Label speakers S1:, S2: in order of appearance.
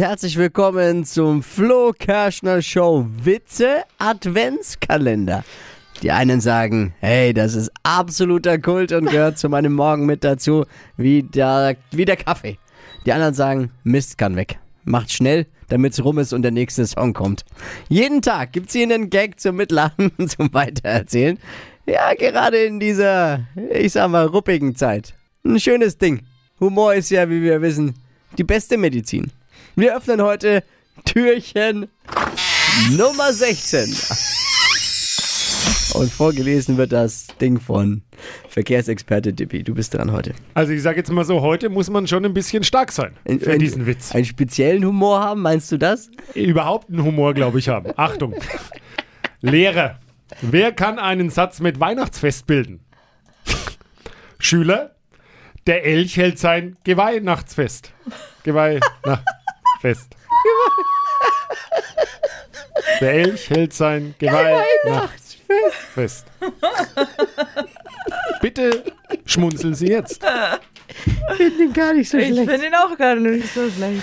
S1: Herzlich willkommen zum Flo Kerschner Show Witze Adventskalender. Die einen sagen, hey, das ist absoluter Kult und gehört zu meinem Morgen mit dazu, wie der, wie der Kaffee. Die anderen sagen, Mist kann weg. Macht schnell, damit's rum ist und der nächste Song kommt. Jeden Tag gibt's hier einen Gag zum Mitlachen, zum Weitererzählen. Ja, gerade in dieser, ich sag mal, ruppigen Zeit. Ein schönes Ding. Humor ist ja, wie wir wissen, die beste Medizin. Wir öffnen heute Türchen Nummer 16. Und vorgelesen wird das Ding von Verkehrsexperte Dippi. Du bist dran heute.
S2: Also ich sage jetzt mal so, heute muss man schon ein bisschen stark sein
S1: Ein-
S2: für
S1: ein-
S2: diesen Witz.
S1: Einen speziellen Humor haben, meinst du das?
S2: Überhaupt einen Humor, glaube ich, haben. Achtung. Lehrer. Wer kann einen Satz mit Weihnachtsfest bilden? Schüler. Der Elch hält sein Geweihnachtsfest. Geweihnachtsfest. Der Elch hält sein Geweihnachtsfest. Bitte schmunzeln Sie jetzt.
S1: Finde ihn gar nicht so
S3: Ich finde ihn auch gar nicht so schlecht.